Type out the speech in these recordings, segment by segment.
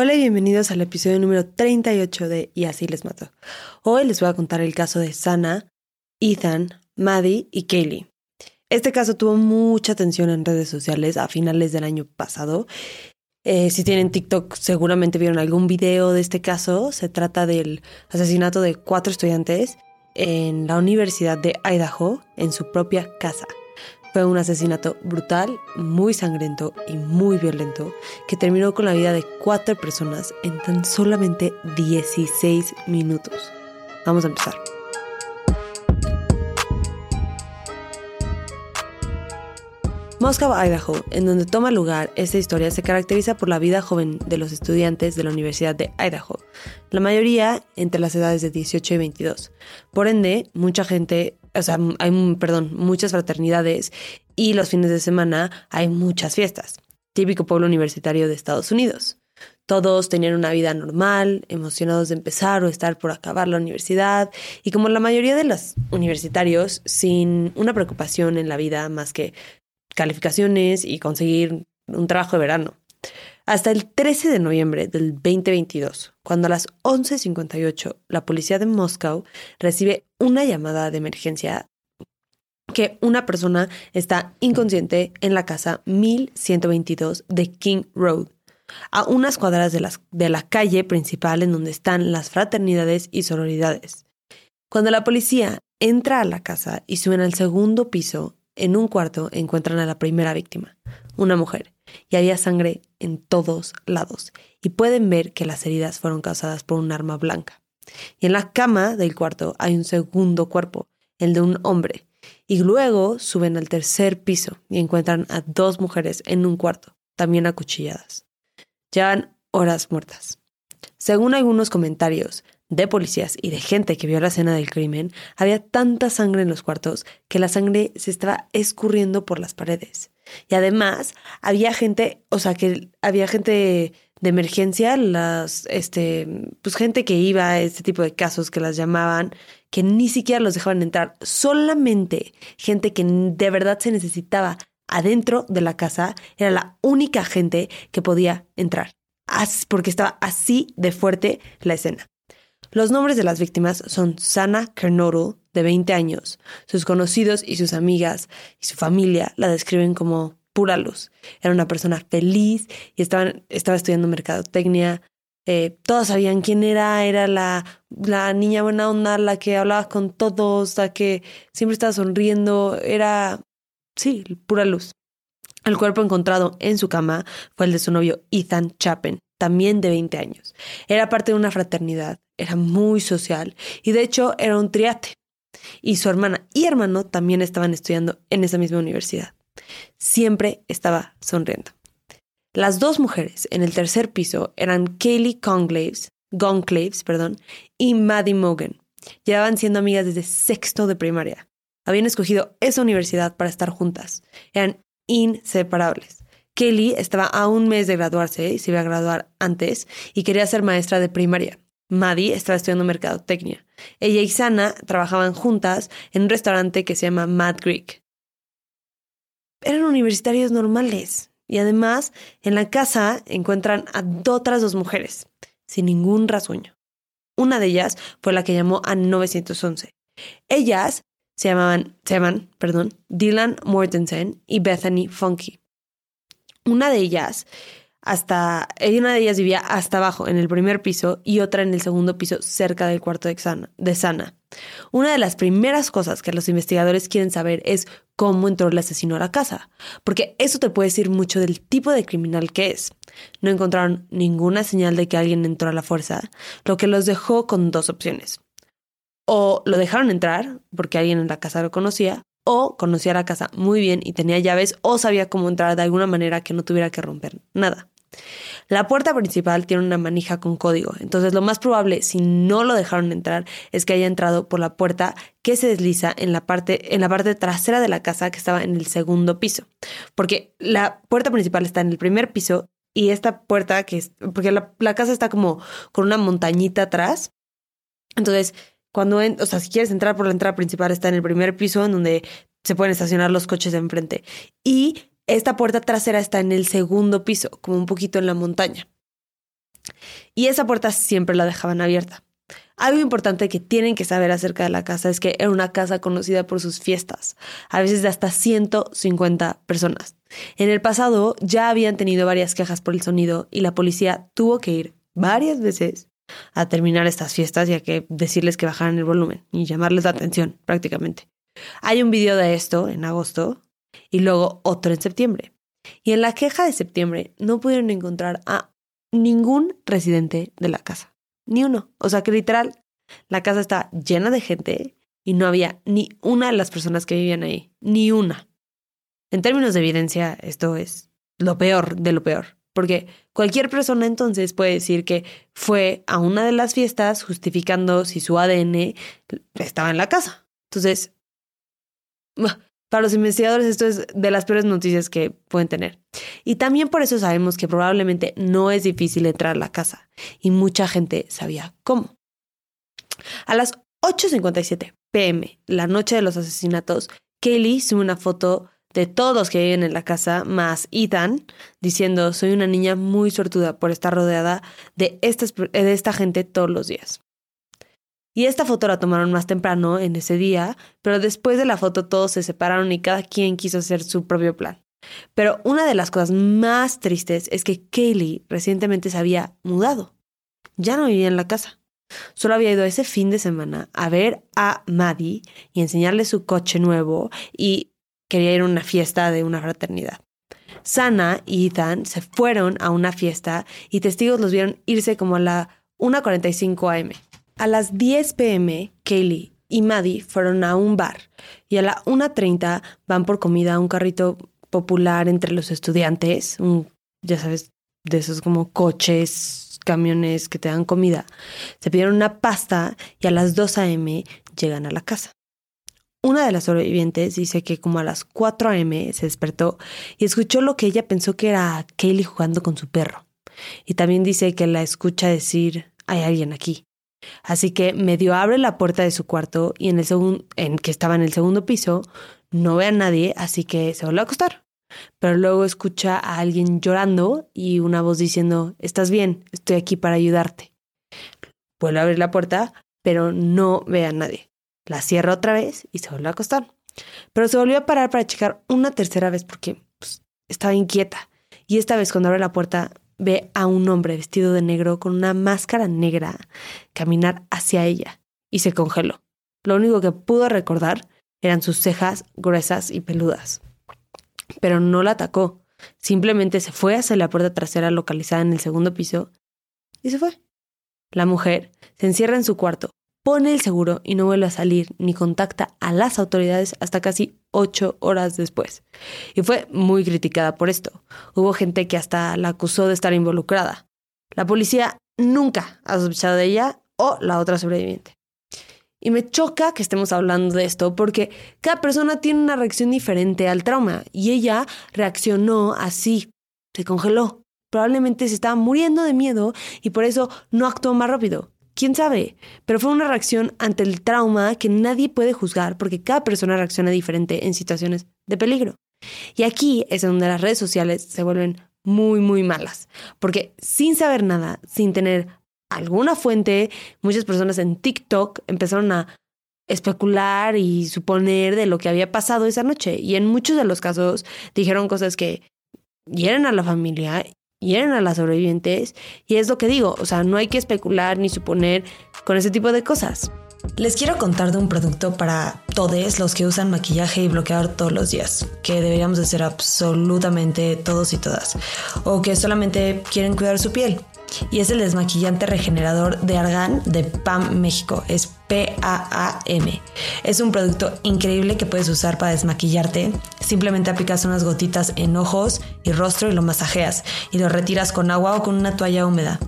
Hola y bienvenidos al episodio número 38 de Y así les mato. Hoy les voy a contar el caso de Sana, Ethan, Maddie y Kaylee. Este caso tuvo mucha atención en redes sociales a finales del año pasado. Eh, si tienen TikTok seguramente vieron algún video de este caso. Se trata del asesinato de cuatro estudiantes en la Universidad de Idaho en su propia casa. Fue un asesinato brutal, muy sangriento y muy violento que terminó con la vida de cuatro personas en tan solamente 16 minutos. Vamos a empezar. Moscow, Idaho, en donde toma lugar esta historia, se caracteriza por la vida joven de los estudiantes de la Universidad de Idaho, la mayoría entre las edades de 18 y 22. Por ende, mucha gente o sea, hay, perdón, muchas fraternidades y los fines de semana hay muchas fiestas. Típico pueblo universitario de Estados Unidos. Todos tenían una vida normal, emocionados de empezar o estar por acabar la universidad y como la mayoría de los universitarios, sin una preocupación en la vida más que calificaciones y conseguir un trabajo de verano hasta el 13 de noviembre del 2022, cuando a las 11.58 la policía de Moscow recibe una llamada de emergencia que una persona está inconsciente en la casa 1122 de King Road, a unas cuadras de, de la calle principal en donde están las fraternidades y sororidades. Cuando la policía entra a la casa y suben al segundo piso, en un cuarto encuentran a la primera víctima, una mujer, y había sangre en todos lados, y pueden ver que las heridas fueron causadas por un arma blanca. Y en la cama del cuarto hay un segundo cuerpo, el de un hombre, y luego suben al tercer piso y encuentran a dos mujeres en un cuarto, también acuchilladas. Llevan horas muertas. Según algunos comentarios, de policías y de gente que vio la escena del crimen, había tanta sangre en los cuartos que la sangre se estaba escurriendo por las paredes. Y además había gente, o sea, que había gente de emergencia, las, este, pues gente que iba a este tipo de casos que las llamaban, que ni siquiera los dejaban entrar, solamente gente que de verdad se necesitaba adentro de la casa era la única gente que podía entrar, porque estaba así de fuerte la escena. Los nombres de las víctimas son Sana Kernodle, de 20 años. Sus conocidos y sus amigas y su familia la describen como pura luz. Era una persona feliz y estaba estudiando mercadotecnia. Eh, todos sabían quién era, era la, la niña buena onda, la que hablaba con todos, la que siempre estaba sonriendo, era, sí, pura luz. El cuerpo encontrado en su cama fue el de su novio Ethan Chapin, también de 20 años. Era parte de una fraternidad, era muy social y de hecho era un triate. Y su hermana y hermano también estaban estudiando en esa misma universidad. Siempre estaba sonriendo. Las dos mujeres en el tercer piso eran Kaylee Conclaves, Gonclaves perdón, y Maddie Mogan. Llevaban siendo amigas desde sexto de primaria. Habían escogido esa universidad para estar juntas. Eran inseparables. Kelly estaba a un mes de graduarse y se iba a graduar antes y quería ser maestra de primaria. Maddie estaba estudiando mercadotecnia. Ella y Sana trabajaban juntas en un restaurante que se llama Mad Greek. Eran universitarios normales y además en la casa encuentran a otras dos mujeres, sin ningún rasguño. Una de ellas fue la que llamó a 911. Ellas se llamaban, se llaman, perdón, Dylan Mortensen y Bethany Funky. Una de ellas, hasta, una de ellas vivía hasta abajo, en el primer piso, y otra en el segundo piso, cerca del cuarto de Sana. De Sana. Una de las primeras cosas que los investigadores quieren saber es cómo entró el asesino a la casa, porque eso te puede decir mucho del tipo de criminal que es. No encontraron ninguna señal de que alguien entró a la fuerza, lo que los dejó con dos opciones. O lo dejaron entrar, porque alguien en la casa lo conocía, o conocía la casa muy bien y tenía llaves o sabía cómo entrar de alguna manera que no tuviera que romper nada. La puerta principal tiene una manija con código, entonces lo más probable, si no lo dejaron entrar, es que haya entrado por la puerta que se desliza en la parte, en la parte trasera de la casa que estaba en el segundo piso. Porque la puerta principal está en el primer piso y esta puerta que es, porque la, la casa está como con una montañita atrás. Entonces, cuando, o sea, si quieres entrar por la entrada principal, está en el primer piso, en donde se pueden estacionar los coches de enfrente. Y esta puerta trasera está en el segundo piso, como un poquito en la montaña. y esa puerta siempre la dejaban abierta. Algo importante que tienen que saber acerca de la casa es que era una casa conocida por sus fiestas, a veces de hasta 150 personas. En el pasado ya habían tenido varias quejas por el sonido y la policía tuvo que ir varias veces a terminar estas fiestas y a que decirles que bajaran el volumen y llamarles la atención prácticamente. Hay un video de esto en agosto y luego otro en septiembre. Y en la queja de septiembre no pudieron encontrar a ningún residente de la casa. Ni uno. O sea que literal, la casa está llena de gente y no había ni una de las personas que vivían ahí. Ni una. En términos de evidencia, esto es lo peor de lo peor. Porque cualquier persona entonces puede decir que fue a una de las fiestas justificando si su ADN estaba en la casa. Entonces, para los investigadores esto es de las peores noticias que pueden tener. Y también por eso sabemos que probablemente no es difícil entrar a la casa y mucha gente sabía cómo. A las 8.57 pm, la noche de los asesinatos, Kaylee sube una foto de todos que viven en la casa, más Ethan, diciendo, soy una niña muy sortuda por estar rodeada de de esta gente todos los días. Y esta foto la tomaron más temprano en ese día, pero después de la foto todos se separaron y cada quien quiso hacer su propio plan. Pero una de las cosas más tristes es que Kaylee recientemente se había mudado. Ya no vivía en la casa. Solo había ido ese fin de semana a ver a Maddie y enseñarle su coche nuevo y quería ir a una fiesta de una fraternidad. Sana y Ethan se fueron a una fiesta y testigos los vieron irse como a la 1.45 am. A las 10 pm, Kaylee y Maddie fueron a un bar y a la 1.30 van por comida a un carrito popular entre los estudiantes, ya sabes, de esos como coches, camiones que te dan comida. Se pidieron una pasta y a las 2 a.m. llegan a la casa. Una de las sobrevivientes dice que como a las 4 a.m. se despertó y escuchó lo que ella pensó que era Kaylee jugando con su perro. Y también dice que la escucha decir, hay alguien aquí. Así que medio abre la puerta de su cuarto y en el segundo, en que estaba en el segundo piso, no ve a nadie, así que se vuelve a acostar. Pero luego escucha a alguien llorando y una voz diciendo, estás bien, estoy aquí para ayudarte. Vuelve a abrir la puerta, pero no ve a nadie. La cierra otra vez y se vuelve a acostar. Pero se volvió a parar para checar una tercera vez porque pues, estaba inquieta. Y esta vez cuando abre la puerta ve a un hombre vestido de negro con una máscara negra caminar hacia ella y se congeló. Lo único que pudo recordar eran sus cejas gruesas y peludas. Pero no la atacó, simplemente se fue hacia la puerta trasera localizada en el segundo piso y se fue. La mujer se encierra en su cuarto, pone el seguro y no vuelve a salir ni contacta a las autoridades hasta casi ocho horas después. Y fue muy criticada por esto. Hubo gente que hasta la acusó de estar involucrada. La policía nunca ha sospechado de ella o la otra sobreviviente. Y me choca que estemos hablando de esto porque cada persona tiene una reacción diferente al trauma y ella reaccionó así, se congeló. Probablemente se estaba muriendo de miedo y por eso no actuó más rápido. ¿Quién sabe? Pero fue una reacción ante el trauma que nadie puede juzgar porque cada persona reacciona diferente en situaciones de peligro. Y aquí es donde las redes sociales se vuelven muy, muy malas. Porque sin saber nada, sin tener alguna fuente, muchas personas en TikTok empezaron a especular y suponer de lo que había pasado esa noche. Y en muchos de los casos dijeron cosas que hieren a la familia hieren a las sobrevivientes y es lo que digo, o sea, no hay que especular ni suponer con ese tipo de cosas. Les quiero contar de un producto para todos los que usan maquillaje y bloqueador todos los días, que deberíamos hacer absolutamente todos y todas, o que solamente quieren cuidar su piel. Y es el desmaquillante regenerador de Argan de PAM México. Es PAAM. Es un producto increíble que puedes usar para desmaquillarte. Simplemente aplicas unas gotitas en ojos y rostro y lo masajeas y lo retiras con agua o con una toalla húmeda.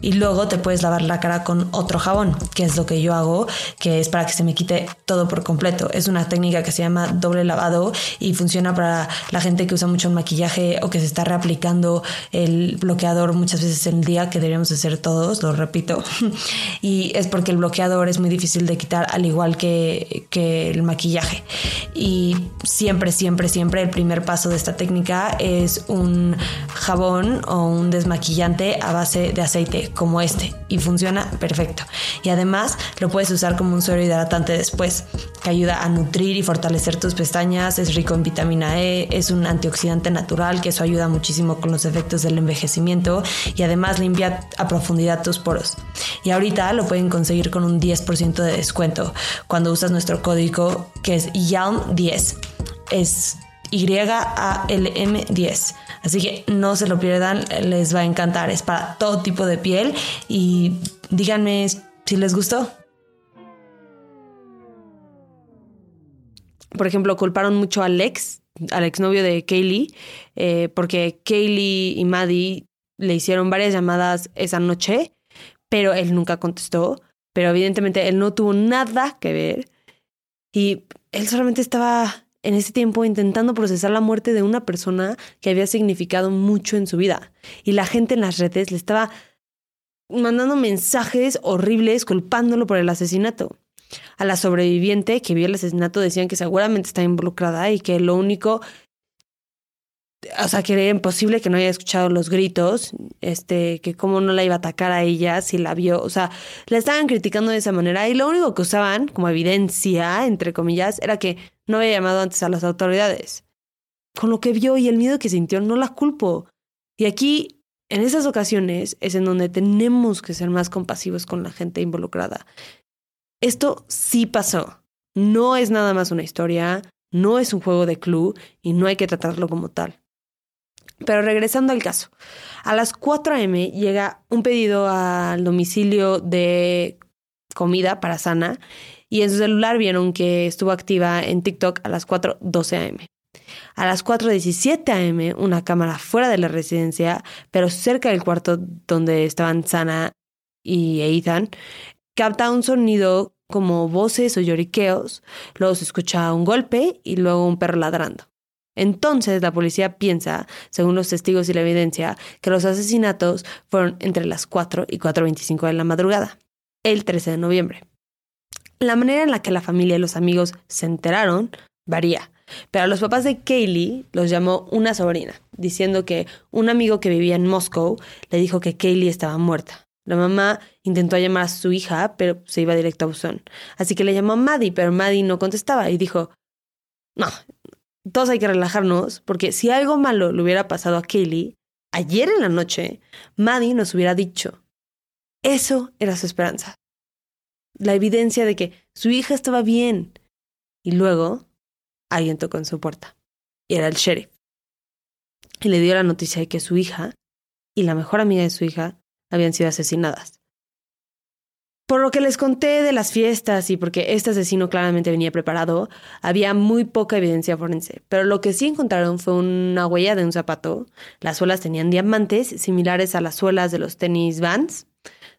Y luego te puedes lavar la cara con otro jabón, que es lo que yo hago, que es para que se me quite todo por completo. Es una técnica que se llama doble lavado y funciona para la gente que usa mucho maquillaje o que se está reaplicando el bloqueador muchas veces en el día, que deberíamos hacer todos, lo repito. y es porque el bloqueador es muy difícil de quitar al igual que, que el maquillaje. Y siempre, siempre, siempre el primer paso de esta técnica es un jabón o un desmaquillante a base de aceite como este, y funciona perfecto. Y además lo puedes usar como un suero hidratante después, que ayuda a nutrir y fortalecer tus pestañas, es rico en vitamina E, es un antioxidante natural, que eso ayuda muchísimo con los efectos del envejecimiento y además limpia a profundidad tus poros. Y ahorita lo pueden conseguir con un 10% de descuento cuando usas nuestro código que es YALM10. Es Y-A-L-M-10. Así que no se lo pierdan, les va a encantar. Es para todo tipo de piel y díganme si les gustó. Por ejemplo, culparon mucho a Alex, al exnovio de Kaylee, eh, porque Kaylee y Maddie le hicieron varias llamadas esa noche, pero él nunca contestó. Pero evidentemente él no tuvo nada que ver y él solamente estaba en ese tiempo intentando procesar la muerte de una persona que había significado mucho en su vida. Y la gente en las redes le estaba mandando mensajes horribles culpándolo por el asesinato. A la sobreviviente que vio el asesinato decían que seguramente está involucrada y que lo único o sea, que era imposible que no haya escuchado los gritos, este, que cómo no la iba a atacar a ella si la vio, o sea, la estaban criticando de esa manera y lo único que usaban como evidencia, entre comillas, era que no había llamado antes a las autoridades. Con lo que vio y el miedo que sintió, no la culpo. Y aquí, en esas ocasiones, es en donde tenemos que ser más compasivos con la gente involucrada. Esto sí pasó. No es nada más una historia, no es un juego de club y no hay que tratarlo como tal. Pero regresando al caso, a las 4 a.m. llega un pedido al domicilio de comida para Sana y en su celular vieron que estuvo activa en TikTok a las 4.12 am. A las 4.17 am, una cámara fuera de la residencia, pero cerca del cuarto donde estaban Sana y Ethan, capta un sonido como voces o lloriqueos, luego se escucha un golpe y luego un perro ladrando. Entonces la policía piensa, según los testigos y la evidencia, que los asesinatos fueron entre las 4 y 4.25 de la madrugada, el 13 de noviembre. La manera en la que la familia y los amigos se enteraron varía, pero a los papás de Kaylee los llamó una sobrina, diciendo que un amigo que vivía en Moscow le dijo que Kaylee estaba muerta. La mamá intentó llamar a su hija, pero se iba directo a buzón. Así que le llamó a Maddie, pero Maddie no contestaba y dijo, no, todos hay que relajarnos, porque si algo malo le hubiera pasado a Kaylee, ayer en la noche, Maddie nos hubiera dicho. Eso era su esperanza. La evidencia de que su hija estaba bien. Y luego, alguien tocó en su puerta. Y era el sheriff. Y le dio la noticia de que su hija y la mejor amiga de su hija habían sido asesinadas. Por lo que les conté de las fiestas y porque este asesino claramente venía preparado, había muy poca evidencia forense, pero lo que sí encontraron fue una huella de un zapato. Las suelas tenían diamantes similares a las suelas de los tenis Vans.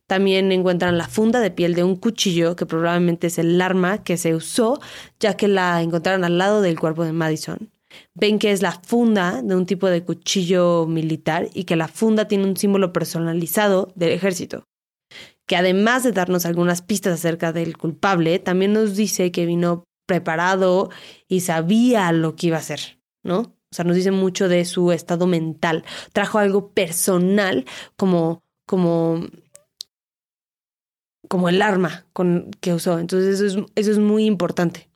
También encuentran la funda de piel de un cuchillo, que probablemente es el arma que se usó, ya que la encontraron al lado del cuerpo de Madison. Ven que es la funda de un tipo de cuchillo militar y que la funda tiene un símbolo personalizado del ejército que además de darnos algunas pistas acerca del culpable, también nos dice que vino preparado y sabía lo que iba a hacer, ¿no? O sea, nos dice mucho de su estado mental. Trajo algo personal como, como, como el arma con, que usó. Entonces eso es, eso es muy importante.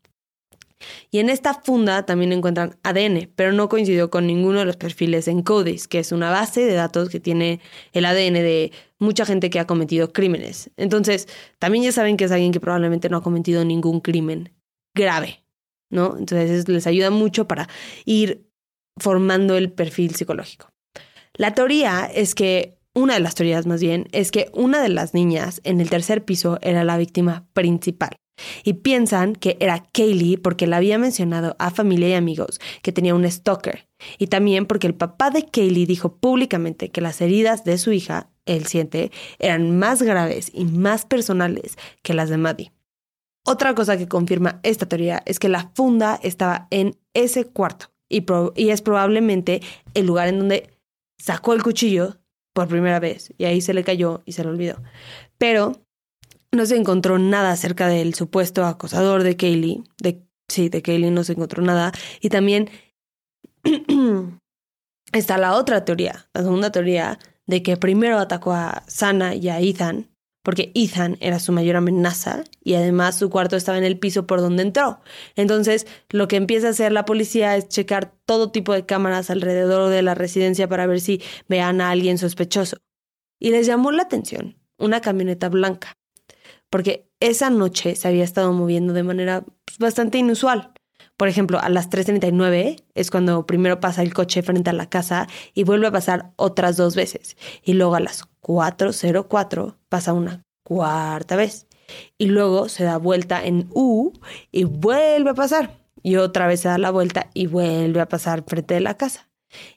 Y en esta funda también encuentran ADN, pero no coincidió con ninguno de los perfiles en CODIS, que es una base de datos que tiene el ADN de mucha gente que ha cometido crímenes. Entonces, también ya saben que es alguien que probablemente no ha cometido ningún crimen grave, ¿no? Entonces, les ayuda mucho para ir formando el perfil psicológico. La teoría es que, una de las teorías más bien, es que una de las niñas en el tercer piso era la víctima principal. Y piensan que era Kaylee porque la había mencionado a familia y amigos que tenía un stalker. Y también porque el papá de Kaylee dijo públicamente que las heridas de su hija, él siente, eran más graves y más personales que las de Maddie. Otra cosa que confirma esta teoría es que la funda estaba en ese cuarto y es probablemente el lugar en donde sacó el cuchillo por primera vez y ahí se le cayó y se le olvidó. Pero no se encontró nada acerca del supuesto acosador de Kaylee. De, sí, de Kaylee no se encontró nada. Y también está la otra teoría, la segunda teoría, de que primero atacó a Sana y a Ethan, porque Ethan era su mayor amenaza y además su cuarto estaba en el piso por donde entró. Entonces, lo que empieza a hacer la policía es checar todo tipo de cámaras alrededor de la residencia para ver si vean a alguien sospechoso. Y les llamó la atención una camioneta blanca, porque esa noche se había estado moviendo de manera pues, bastante inusual. Por ejemplo, a las 3.39 es cuando primero pasa el coche frente a la casa y vuelve a pasar otras dos veces. Y luego a las 4.04 pasa una cuarta vez. Y luego se da vuelta en U y vuelve a pasar. Y otra vez se da la vuelta y vuelve a pasar frente de la casa.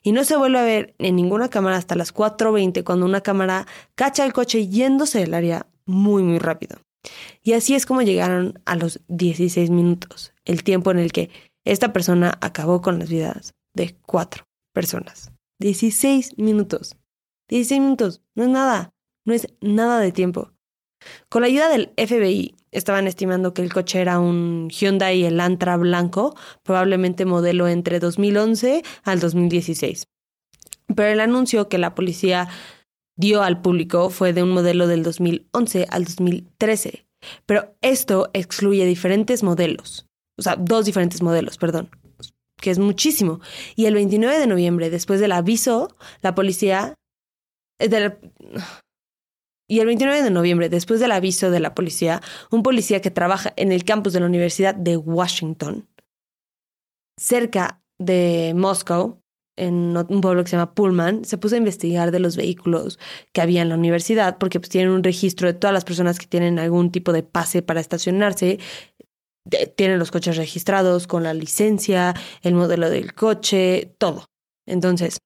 Y no se vuelve a ver en ninguna cámara hasta las 4.20 cuando una cámara cacha el coche yéndose del área muy muy rápido. Y así es como llegaron a los 16 minutos, el tiempo en el que esta persona acabó con las vidas de cuatro personas. 16 minutos. 16 minutos. No es nada. No es nada de tiempo. Con la ayuda del FBI, estaban estimando que el coche era un Hyundai Elantra blanco, probablemente modelo entre 2011 al 2016. Pero el anuncio que la policía dio al público fue de un modelo del 2011 al 2013. Pero esto excluye diferentes modelos, o sea, dos diferentes modelos, perdón, que es muchísimo. Y el 29 de noviembre, después del aviso, la policía... Eh, y el 29 de noviembre, después del aviso de la policía, un policía que trabaja en el campus de la Universidad de Washington, cerca de Moscú, en un pueblo que se llama Pullman, se puso a investigar de los vehículos que había en la universidad, porque pues tienen un registro de todas las personas que tienen algún tipo de pase para estacionarse, tienen los coches registrados con la licencia, el modelo del coche, todo. Entonces,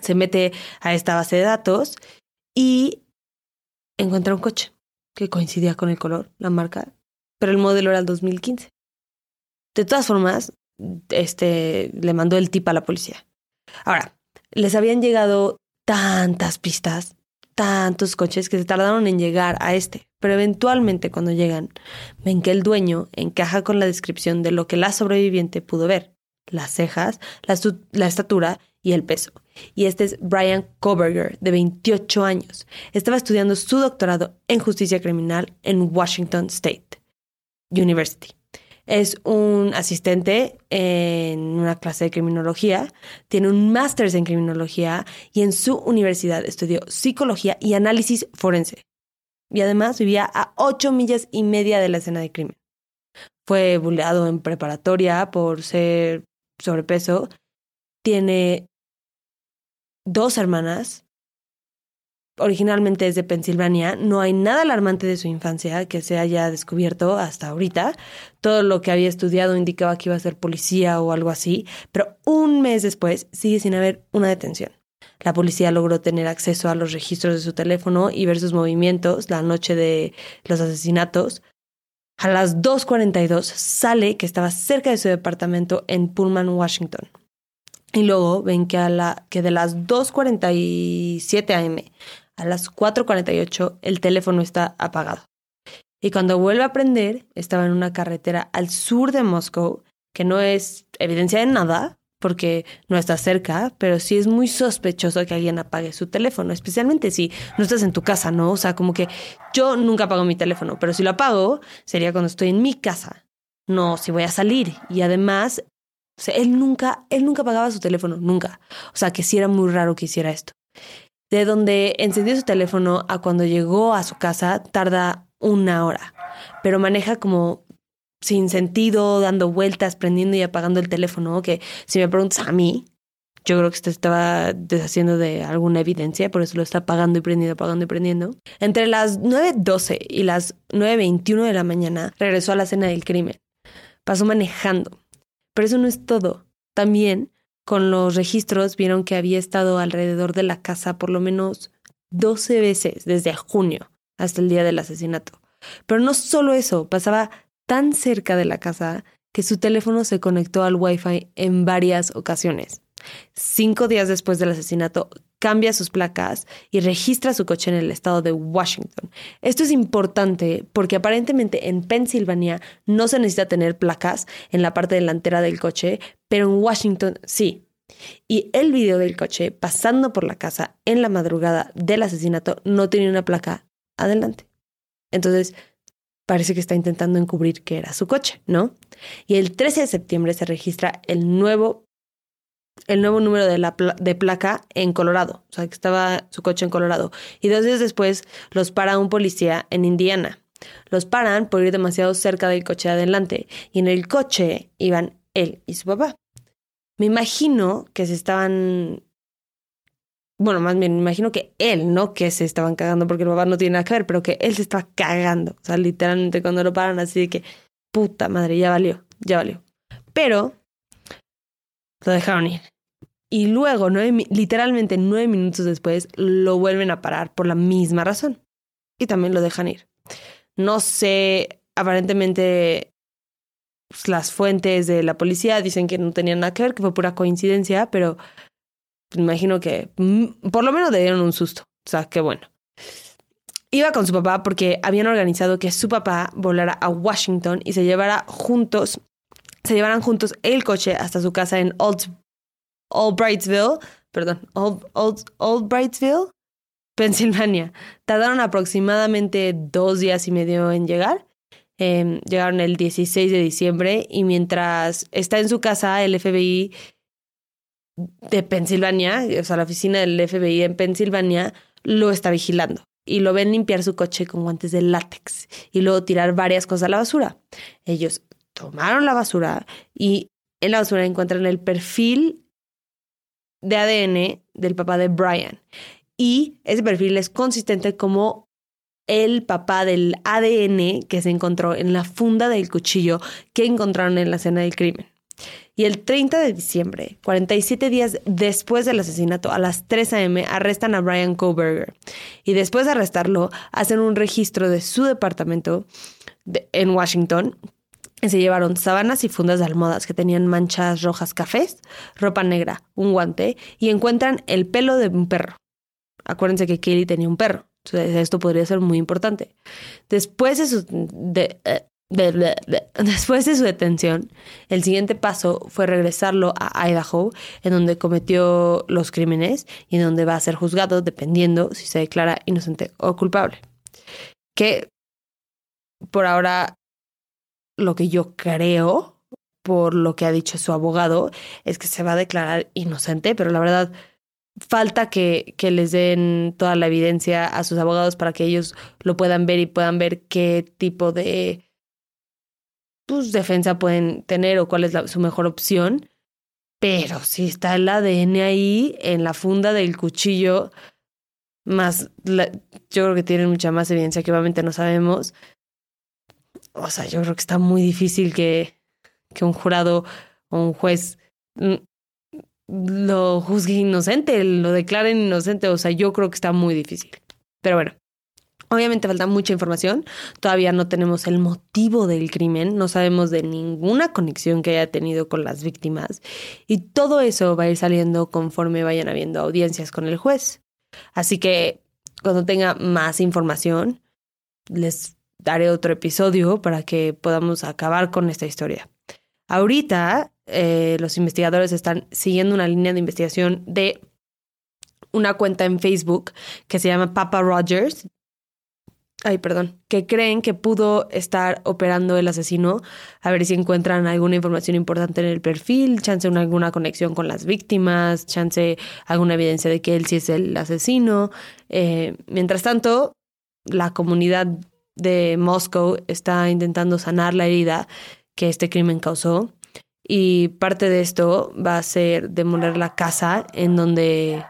se mete a esta base de datos y encuentra un coche que coincidía con el color, la marca, pero el modelo era el 2015. De todas formas, este le mandó el tip a la policía. Ahora, les habían llegado tantas pistas, tantos coches que se tardaron en llegar a este, pero eventualmente cuando llegan, ven que el dueño encaja con la descripción de lo que la sobreviviente pudo ver, las cejas, la, estatura y el peso. Y este es Brian Koberger, de 28 años. Estaba estudiando su doctorado en justicia criminal en Washington State University. Es un asistente en una clase de criminología, tiene un máster en criminología y en su universidad estudió psicología y análisis forense. Y además vivía a ocho millas y media de la escena de crimen. Fue bulleado en preparatoria por ser sobrepeso. Tiene dos hermanas originalmente es de Pensilvania, no hay nada alarmante de su infancia que se haya descubierto hasta ahorita. Todo lo que había estudiado indicaba que iba a ser policía o algo así, pero un mes después sigue sin haber una detención. La policía logró tener acceso a los registros de su teléfono y ver sus movimientos la noche de los asesinatos. A las 2.42 sale que estaba cerca de su departamento en Pullman, Washington. Y luego ven que, a la, que de las 2.47 am a las 4.48 el teléfono está apagado. Y cuando vuelve a prender, estaba en una carretera al sur de Moscú, que no es evidencia de nada, porque no está cerca, pero sí es muy sospechoso que alguien apague su teléfono, especialmente si no estás en tu casa, ¿no? O sea, como que yo nunca apago mi teléfono, pero si lo apago sería cuando estoy en mi casa, no si voy a salir. Y además, él nunca, él nunca apagaba su teléfono, nunca. O sea, que sí era muy raro que hiciera esto. De donde encendió su teléfono a cuando llegó a su casa tarda una hora, pero maneja como sin sentido, dando vueltas, prendiendo y apagando el teléfono, que si me preguntas a mí, yo creo que se estaba deshaciendo de alguna evidencia, por eso lo está apagando y prendiendo, apagando y prendiendo. Entre las 9.12 y las 9.21 de la mañana regresó a la escena del crimen. Pasó manejando. Pero eso no es todo. También con los registros vieron que había estado alrededor de la casa por lo menos 12 veces desde junio hasta el día del asesinato. Pero no solo eso, pasaba tan cerca de la casa que su teléfono se conectó al Wi-Fi en varias ocasiones. Cinco días después del asesinato, cambia sus placas y registra su coche en el estado de Washington. Esto es importante porque aparentemente en Pensilvania no se necesita tener placas en la parte delantera del coche, pero en Washington sí. Y el video del coche pasando por la casa en la madrugada del asesinato no tenía una placa adelante. Entonces, parece que está intentando encubrir que era su coche, ¿no? Y el 13 de septiembre se registra el nuevo, el nuevo número de, la de placa en Colorado, o sea, que estaba su coche en Colorado. Y dos días después los para un policía en Indiana. Los paran por ir demasiado cerca del coche de adelante y en el coche iban él y su papá. Me imagino que se estaban bueno, más bien, me imagino que él, no que se estaban cagando porque el papá no tiene nada que ver, pero que él se estaba cagando. O sea, literalmente cuando lo paran así de que, puta madre, ya valió, ya valió. Pero lo dejaron ir. Y luego, nueve, literalmente nueve minutos después, lo vuelven a parar por la misma razón. Y también lo dejan ir. No sé, aparentemente pues, las fuentes de la policía dicen que no tenían nada que ver, que fue pura coincidencia, pero imagino que mm, por lo menos le dieron un susto. O sea, qué bueno. Iba con su papá porque habían organizado que su papá volara a Washington y se llevara juntos, se llevaran juntos el coche hasta su casa en Old, Brightsville, perdón, Old, Old, Pensilvania. Tardaron aproximadamente dos días y medio en llegar. Em, llegaron el 16 de diciembre y mientras está en su casa, el FBI de Pensilvania, o sea, la oficina del FBI en Pensilvania, lo está vigilando y lo ven limpiar su coche con guantes de látex y luego tirar varias cosas a la basura. Ellos tomaron la basura y en la basura encuentran el perfil de ADN del papá de Brian. Y ese perfil es consistente como el papá del ADN que se encontró en la funda del cuchillo que encontraron en la escena del crimen. Y el 30 de diciembre, 47 días después del asesinato, a las 3 a.m., arrestan a Brian Koberger. Y después de arrestarlo, hacen un registro de su departamento en Washington. Se llevaron sábanas y fundas de almohadas que tenían manchas rojas cafés, ropa negra, un guante y encuentran el pelo de un perro. Acuérdense que Kelly tenía un perro. esto podría ser muy importante. Después de, su, eh, Después de su detención, el siguiente paso fue regresarlo a Idaho, en donde cometió los crímenes y en donde va a ser juzgado dependiendo si se declara inocente o culpable. Que por ahora lo que yo creo, por lo que ha dicho su abogado, es que se va a declarar inocente, pero la verdad falta que, que les den toda la evidencia a sus abogados para que ellos lo puedan ver y puedan ver qué tipo de pues, defensa pueden tener o cuál es su mejor opción. Pero si está el ADN ahí en la funda del cuchillo, más yo creo que tienen mucha más evidencia que obviamente no sabemos. O sea, yo creo que está muy difícil que, que un jurado o un juez lo juzgue inocente, lo declaren inocente. O sea, yo creo que está muy difícil. Pero bueno, Obviamente falta mucha información, todavía no tenemos el motivo del crimen, no sabemos de ninguna conexión que haya tenido con las víctimas y todo eso va a ir saliendo conforme vayan habiendo audiencias con el juez. Así que cuando tenga más información, les daré otro episodio para que podamos acabar con esta historia. Ahorita eh, los investigadores están siguiendo una línea de investigación de una cuenta en Facebook que se llama Papa Rogers ay, perdón, que creen que pudo estar operando el asesino, a ver si encuentran alguna información importante en el perfil, chance alguna conexión con las víctimas, chance alguna evidencia de que él sí es el asesino. Eh, mientras tanto, la comunidad de Moscow está intentando sanar la herida que este crimen causó y parte de esto va a ser demoler la casa en donde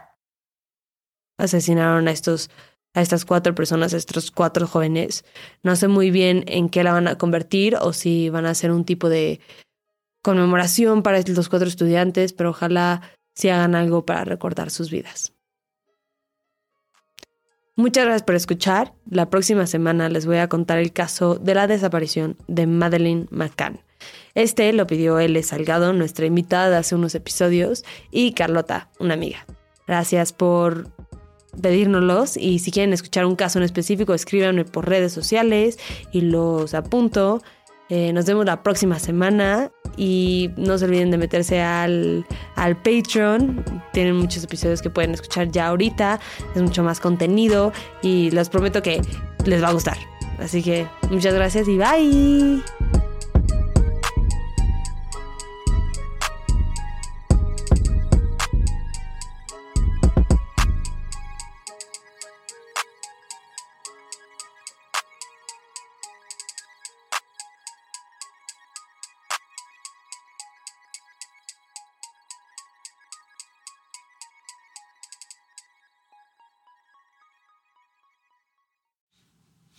asesinaron a estos a estas cuatro personas, a estos cuatro jóvenes. No sé muy bien en qué la van a convertir o si van a hacer un tipo de conmemoración para los cuatro estudiantes, pero ojalá si hagan algo para recordar sus vidas. Muchas gracias por escuchar. La próxima semana les voy a contar el caso de la desaparición de Madeleine McCann. Este lo pidió L. Salgado, nuestra invitada hace unos episodios, y Carlota, una amiga. Gracias por pedírnoslos y si quieren escuchar un caso en específico, escríbanme por redes sociales y los apunto. Eh, nos vemos la próxima semana y no se olviden de meterse al, al Patreon. Tienen muchos episodios que pueden escuchar ya ahorita. Es mucho más contenido y les prometo que les va a gustar. Así que muchas gracias y bye.